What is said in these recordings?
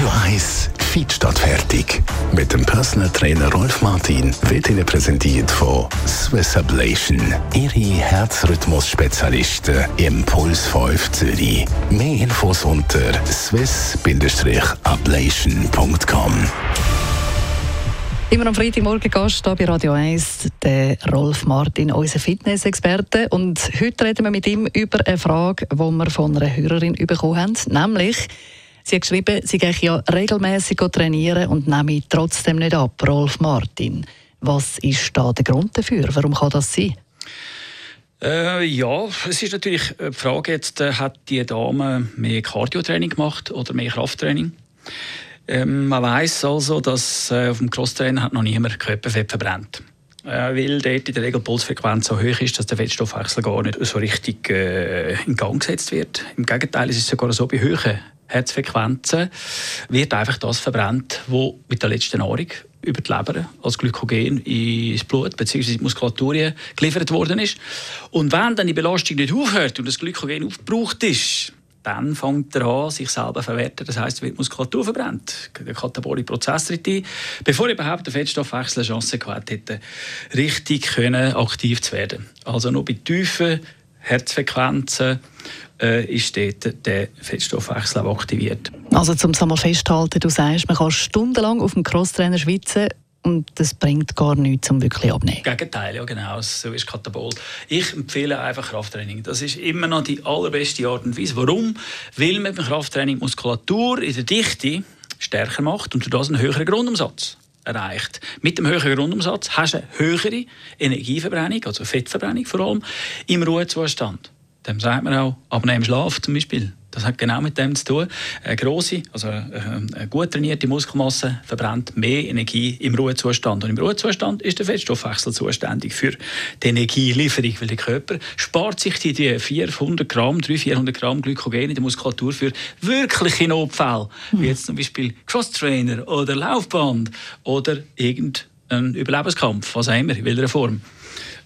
Radio 1 Feed statt fertig. Mit dem Personal Trainer Rolf Martin wird Ihnen präsentiert von Swiss Ablation. Ihre Herzrhythmus-Spezialisten im Puls 5 Zürich. Mehr Infos unter swiss-ablation.com. Immer am Freitagmorgen Gast hier bei Radio 1, der Rolf Martin, unser Fitnessexperte. Und heute reden wir mit ihm über eine Frage, die wir von einer Hörerin bekommen haben. Nämlich, sie hat geschrieben, sie gehe ja regelmäßig trainieren und nehme trotzdem nicht ab. Rolf Martin, was ist da der Grund dafür? Warum kann das sein? Äh, ja, es ist natürlich die Frage jetzt, äh, hat die Dame mehr Cardio-Training gemacht oder mehr Krafttraining? Ähm, man weiß also, dass äh, auf dem Crosstrainer hat noch niemand Körperfett verbrennt. Äh, weil dort in der Regel die Pulsfrequenz so hoch ist, dass der Fettstoffwechsel gar nicht so richtig äh, in Gang gesetzt wird. Im Gegenteil, es ist sogar so, bei hohen Herzfrequenzen wird einfach das verbrennt, was mit der letzten Nahrung über die Leber als Glykogen ins Blut bzw. in die Muskulatur geliefert worden ist. Und wenn dann die Belastung nicht aufhört und das Glykogen aufgebraucht ist, dann fängt er an, sich selber zu verwerten. Das heisst, wird Muskulatur verbrennt. Der katabolische Prozess tritt ein, bevor überhaupt der Fettstoffwechsel eine Chance gehabt hätte, richtig können aktiv zu werden. Also nur bei tiefen Herzfrequenzen äh, ist dort der Fettstoffwechsel aktiviert. Also zum einmal festhalten, du sagst, man kann stundenlang auf dem Crosstrainer schwitzen und das bringt gar nichts, um wirklich abzunehmen. Gegenteil, ja genau, so ist Katabol. Ich empfehle einfach Krafttraining. Das ist immer noch die allerbeste Art und Weise. Warum? Weil man beim Krafttraining Muskulatur in der Dichte stärker macht und durch das einen höheren Grundumsatz erreicht. Mit dem höheren Grundumsatz hast du eine höhere Energieverbrennung, also Fettverbrennung vor allem, im Ruhezustand. Dem sagt man auch, abnehmen Schlaf zum Beispiel. Das hat genau mit dem zu tun. Eine grosse, also eine gut trainierte Muskelmasse verbrennt mehr Energie im Ruhezustand. Und im Ruhezustand ist der Fettstoffwechsel zuständig für die Energielieferung, weil der Körper spart sich die 400 Gramm, 300, 400 Gramm Glykogen in der Muskulatur für wirkliche Notfälle, wie jetzt zum Beispiel Crosstrainer oder Laufband oder irgendein Überlebenskampf, was auch immer, in welcher Form.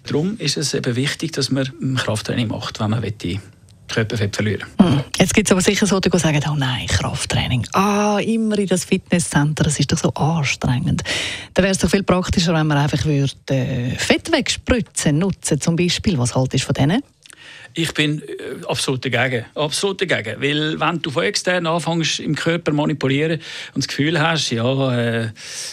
Darum ist es eben wichtig, dass man Krafttraining macht, wenn man Körperfett verlieren hm. Jetzt gibt es aber sicher so, die sagen, oh nein, Krafttraining. Ah, immer in das Fitnesscenter, das ist doch so anstrengend. Da wäre es doch viel praktischer, wenn man einfach würde, äh, Fett wegspritzen nutzen zum Beispiel. Was haltest du von denen? Ich bin äh, absolut dagegen. Absolut dagegen. Weil, wenn du von extern anfängst, im Körper manipulieren und das Gefühl hast, ja, äh,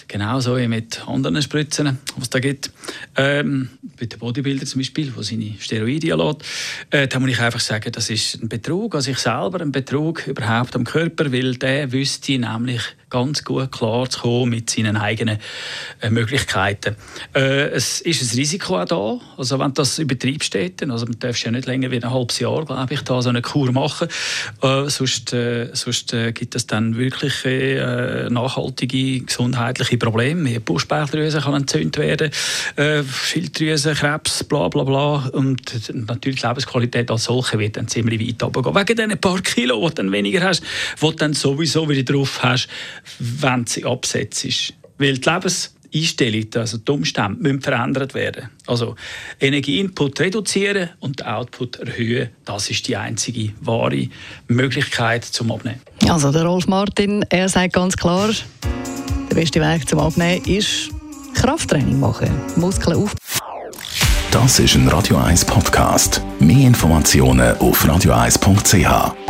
genau so wie mit anderen Spritzen, was es da gibt, ähm, bei den Bodybuilder zum Beispiel, der seine Steroide lässt, äh, dann muss ich einfach sagen, das ist ein Betrug an sich selber, ein Betrug überhaupt am Körper, weil der wüsste nämlich ganz gut klar zu kommen mit seinen eigenen äh, Möglichkeiten. Äh, es ist ein Risiko auch da, also wenn das übertreibst, also man darf ja nicht länger wie ein halbes Jahr, glaube ich, da so eine Kur machen, äh, sonst, äh, sonst äh, gibt es dann wirklich äh, nachhaltige gesundheitliche Probleme. Die Brustbauchdrüse kann entzündet werden, äh, Schilddrüsenkrebs, bla bla bla und natürlich die Lebensqualität als solche wird dann ziemlich weit runtergehen. Wegen diesen paar Kilo, die du dann weniger hast, die du dann sowieso wieder drauf hast, wenn sie absetzt. Weil die Lebenseinstellung, also die Umstände, müssen verändert werden. Also Energieinput reduzieren und den Output erhöhen, das ist die einzige wahre Möglichkeit zum Abnehmen. Also der Rolf Martin, er sagt ganz klar, der beste Weg zum Abnehmen ist Krafttraining machen, Muskeln auf. Das ist ein Radio 1 Podcast. Mehr Informationen auf radio1.ch.